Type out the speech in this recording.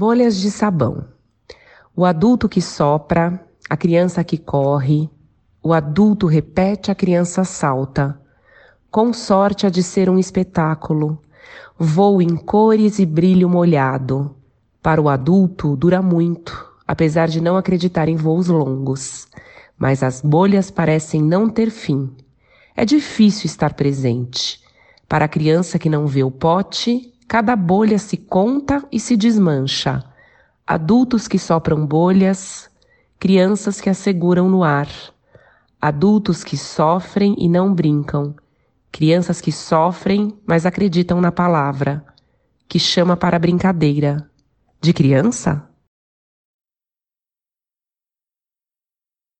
Bolhas de sabão. O adulto que sopra, a criança que corre, o adulto repete, a criança salta. Com sorte há de ser um espetáculo. Voo em cores e brilho molhado. Para o adulto dura muito, apesar de não acreditar em voos longos. Mas as bolhas parecem não ter fim. É difícil estar presente. Para a criança que não vê o pote, cada bolha se conta e se desmancha. Adultos que sopram bolhas, crianças que asseguram no ar. Adultos que sofrem e não brincam. Crianças que sofrem, mas acreditam na palavra, que chama para brincadeira. De criança?